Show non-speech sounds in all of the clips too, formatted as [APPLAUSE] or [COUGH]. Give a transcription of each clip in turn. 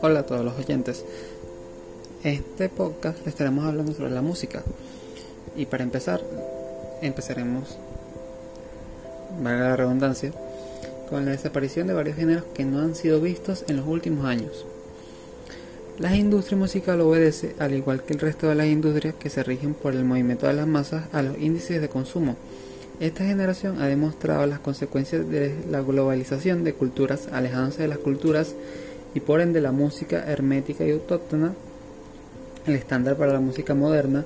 Hola a todos los oyentes. Este podcast le estaremos hablando sobre la música. Y para empezar, empezaremos, valga la redundancia, con la desaparición de varios géneros que no han sido vistos en los últimos años. La industria musical obedece, al igual que el resto de las industrias que se rigen por el movimiento de las masas, a los índices de consumo. Esta generación ha demostrado las consecuencias de la globalización de culturas alejándose de las culturas y por ende la música hermética y autóctona, el estándar para la música moderna,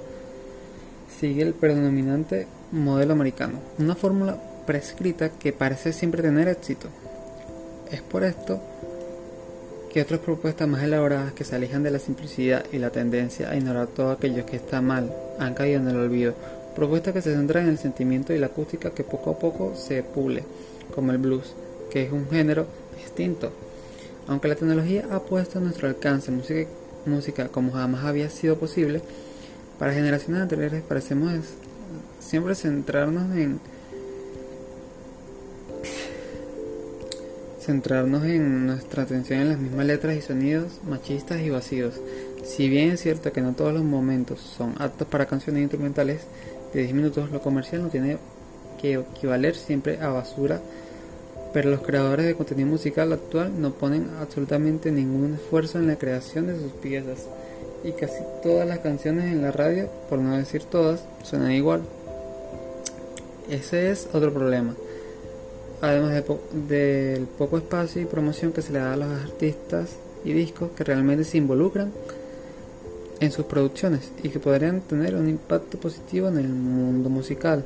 sigue el predominante modelo americano, una fórmula prescrita que parece siempre tener éxito. Es por esto que otras propuestas más elaboradas que se alejan de la simplicidad y la tendencia a ignorar todo aquello que está mal han caído en el olvido. Propuestas que se centran en el sentimiento y la acústica que poco a poco se pule, como el blues, que es un género distinto aunque la tecnología ha puesto a nuestro alcance música, música como jamás había sido posible, para generaciones anteriores parecemos siempre centrarnos en centrarnos en nuestra atención en las mismas letras y sonidos machistas y vacíos. Si bien es cierto que no todos los momentos son aptos para canciones instrumentales de 10 minutos, lo comercial no tiene que equivaler siempre a basura pero los creadores de contenido musical actual no ponen absolutamente ningún esfuerzo en la creación de sus piezas y casi todas las canciones en la radio, por no decir todas, suenan igual. Ese es otro problema. Además del poco espacio y promoción que se le da a los artistas y discos que realmente se involucran en sus producciones y que podrían tener un impacto positivo en el mundo musical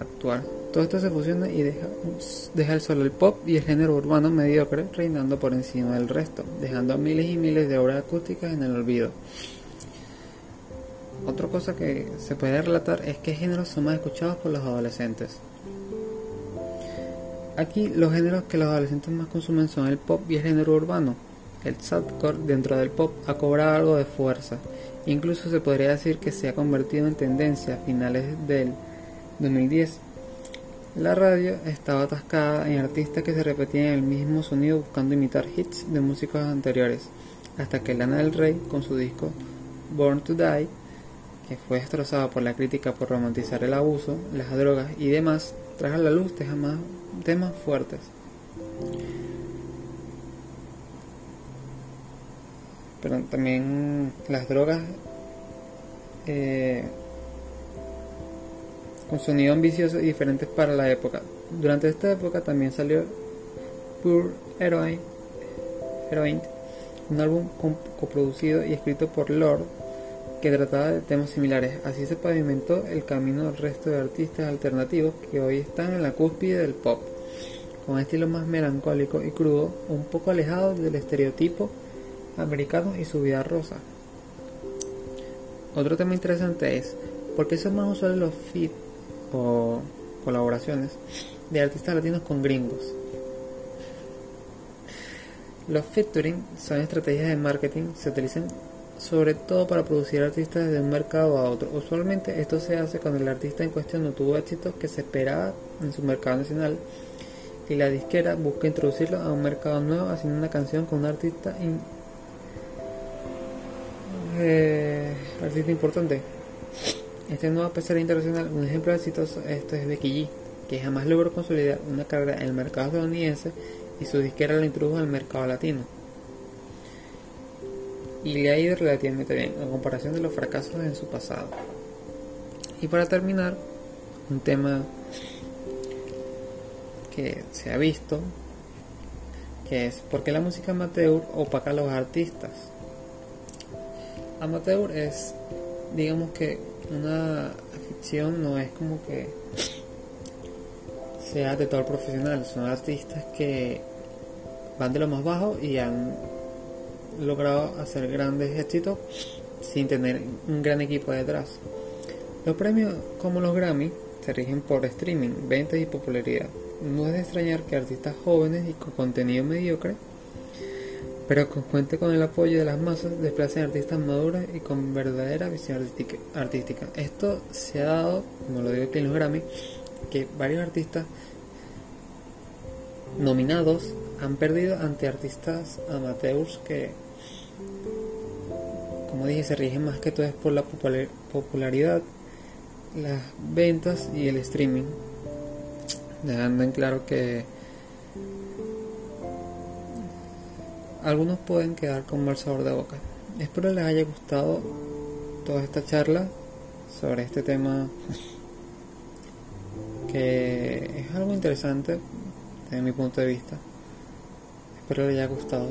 actual. Todo esto se fusiona y deja, solo el pop y el género urbano mediocre reinando por encima del resto, dejando miles y miles de obras acústicas en el olvido. Otra cosa que se puede relatar es que géneros son más escuchados por los adolescentes. Aquí los géneros que los adolescentes más consumen son el pop y el género urbano. El sadcore dentro del pop ha cobrado algo de fuerza. Incluso se podría decir que se ha convertido en tendencia a finales del 2010 la radio estaba atascada en artistas que se repetían el mismo sonido buscando imitar hits de músicos anteriores, hasta que Lana del Rey, con su disco Born to Die, que fue destrozado por la crítica por romantizar el abuso, las drogas y demás, trajo a la luz temas fuertes. Pero también las drogas eh, con sonido ambicioso y diferentes para la época. Durante esta época también salió Pure Heroine, un álbum coproducido y escrito por Lord que trataba de temas similares. Así se pavimentó el camino del resto de artistas alternativos que hoy están en la cúspide del pop, con estilo más melancólico y crudo, un poco alejado del estereotipo americano y su vida rosa. Otro tema interesante es por qué son más usuales los feats o colaboraciones de artistas latinos con gringos. Los featuring son estrategias de marketing, se utilizan sobre todo para producir artistas de un mercado a otro. Usualmente esto se hace cuando el artista en cuestión no tuvo éxito que se esperaba en su mercado nacional y la disquera busca introducirlo a un mercado nuevo haciendo una canción con un artista, eh, artista importante. Este nuevo pesar internacional, un ejemplo exitoso esto es Becky G, que jamás logró consolidar una carrera en el mercado estadounidense y su disquera la introdujo al mercado latino. Y le ha ido relativamente bien, en comparación de los fracasos en su pasado. Y para terminar, un tema que se ha visto, que es ¿por qué la música amateur opaca a los artistas? Amateur es, digamos que una afición no es como que sea de todo profesional, son artistas que van de lo más bajo y han logrado hacer grandes éxitos sin tener un gran equipo detrás. Los premios como los Grammy se rigen por streaming, ventas y popularidad. No es de extrañar que artistas jóvenes y con contenido mediocre pero cuente con el apoyo de las masas, desplacen artistas maduros y con verdadera visión artística. Esto se ha dado, como lo digo aquí en los Grammy, que varios artistas nominados han perdido ante artistas amateurs que como dije, se rige más que todo es por la popularidad, las ventas y el streaming. Dejando en claro que algunos pueden quedar con mal sabor de boca. Espero les haya gustado toda esta charla sobre este tema [LAUGHS] que es algo interesante desde mi punto de vista. Espero les haya gustado.